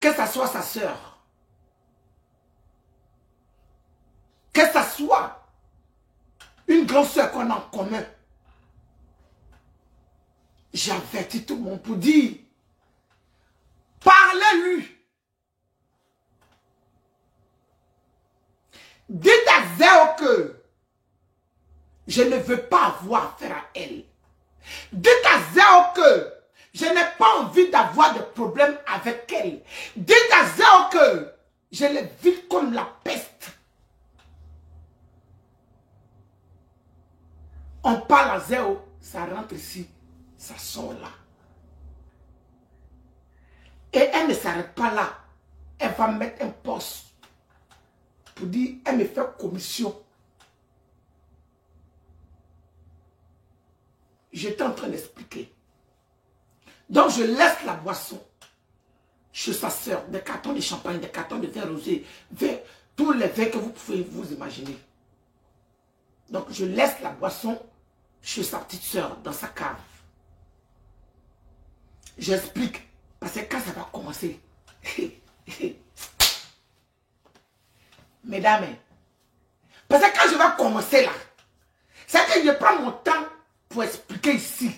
que ça soit sa soeur, que ça soit une grande soeur qu'on a en commun, j'avertis tout le monde pour dire, parlez-lui. Dites à Zéo que je ne veux pas avoir affaire à elle. Dites à Zéo que je n'ai pas envie d'avoir de problème avec elle. Dites à Zéo que je l'ai vite comme la peste. On parle à Zéo, ça rentre ici, ça sort là. Et elle ne s'arrête pas là. Elle va mettre un poste pour dire, elle me fait commission. J'étais en train d'expliquer. Donc je laisse la boisson chez sa soeur, des cartons de champagne, des cartons de verre rosé, tous les verres que vous pouvez vous imaginer. Donc je laisse la boisson chez sa petite soeur, dans sa cave. J'explique, parce que quand ça va commencer, mesdames, parce que quand je vais commencer là, c'est que je prends mon temps pour expliquer ici.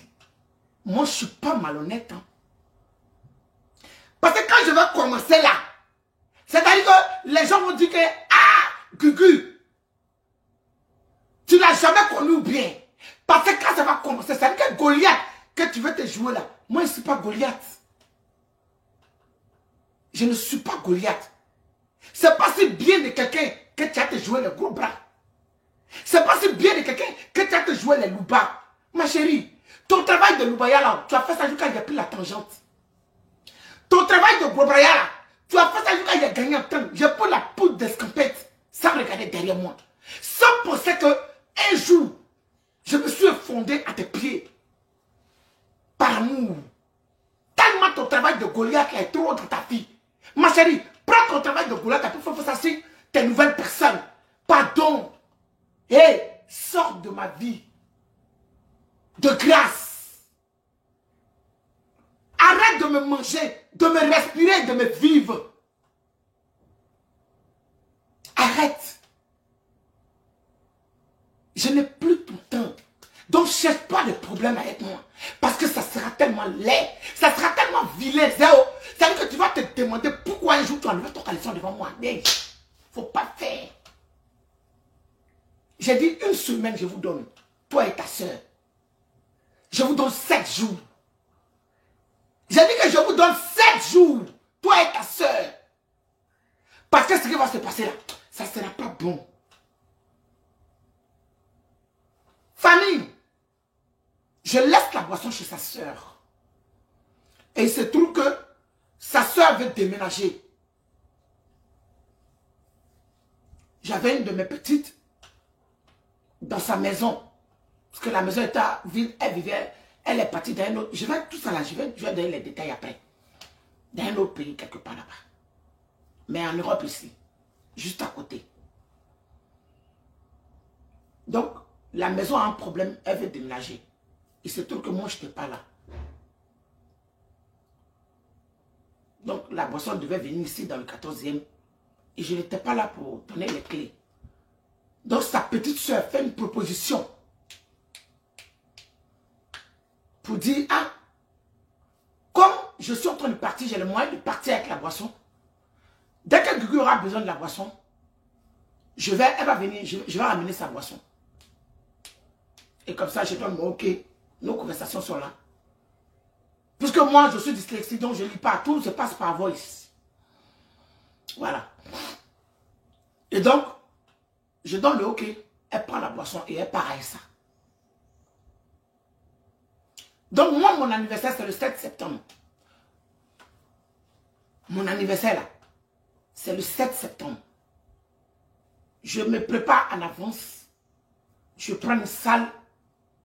Moi, je ne suis pas malhonnête. Hein. Parce que quand je vais commencer là, c'est-à-dire que les gens vont dire que, ah, Gugu, tu l'as jamais connu bien. Parce que quand ça va commencer, c'est-à-dire que Goliath, que tu veux te jouer là, moi, je ne suis pas Goliath. Je ne suis pas Goliath. C'est pas si bien de quelqu'un que tu as te jouer les gros bras. C'est pas si bien de quelqu'un que tu as te jouer les loupas. Ma chérie, ton travail de loubaya là, tu as fait ça jusqu'à a pris la tangente. Ton travail de Bobraya là, tu as fait ça jusqu'à a gagné un temps. J'ai pris la poudre d'escampette sans regarder derrière moi. Sans penser que un jour, je me suis fondé à tes pieds. Par amour. Tellement ton travail de Goliath est trop dans ta vie. Ma chérie, prends ton travail de Goliath pour faire ça si tes nouvelles personnes. Pardon. Hé, hey, sors de ma vie. De grâce. Arrête de me manger, de me respirer, de me vivre. Arrête. Je n'ai plus le temps. Donc, cherche pas de problème avec moi. Parce que ça sera tellement laid. Ça sera tellement vilain. Ça veut dire que tu vas te demander pourquoi un jour tu as enlevé ton caleçon devant moi. Mais faut pas faire. J'ai dit une semaine, je vous donne. Toi et ta soeur. Je vous donne sept jours. J'ai dit que je vous donne sept jours. Toi et ta soeur. Parce que ce qui va se passer là, ça ne sera pas bon. Famille, je laisse la boisson chez sa soeur. Et il se trouve que sa soeur veut déménager. J'avais une de mes petites dans sa maison. Parce que la maison était à ville, elle vivait, elle est partie dans un autre. Je vais tout ça là, je vais, donner les détails après. Dans un autre pays, quelque part là-bas. Mais en Europe ici, juste à côté. Donc, la maison a un problème, elle veut déménager. Il se trouve que moi, je n'étais pas là. Donc, la boisson devait venir ici dans le 14e. Et je n'étais pas là pour donner les clés. Donc, sa petite soeur fait une proposition. Pour dire, ah, comme je suis en train de partir, j'ai le moyen de partir avec la boisson. Dès que Gugu aura besoin de la boisson, je vais, elle va venir, je, vais ramener sa boisson. Et comme ça, je donne mon OK. Nos conversations sont là. Puisque moi, je suis dyslexique, donc je ne lis pas. Tout se passe par voice. Voilà. Et donc, je donne le OK. Elle prend la boisson et elle part ça. Donc, moi, mon anniversaire, c'est le 7 septembre. Mon anniversaire, là, c'est le 7 septembre. Je me prépare en avance. Je prends une salle